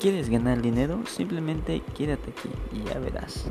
¿Quieres ganar dinero? Simplemente quédate aquí y ya verás.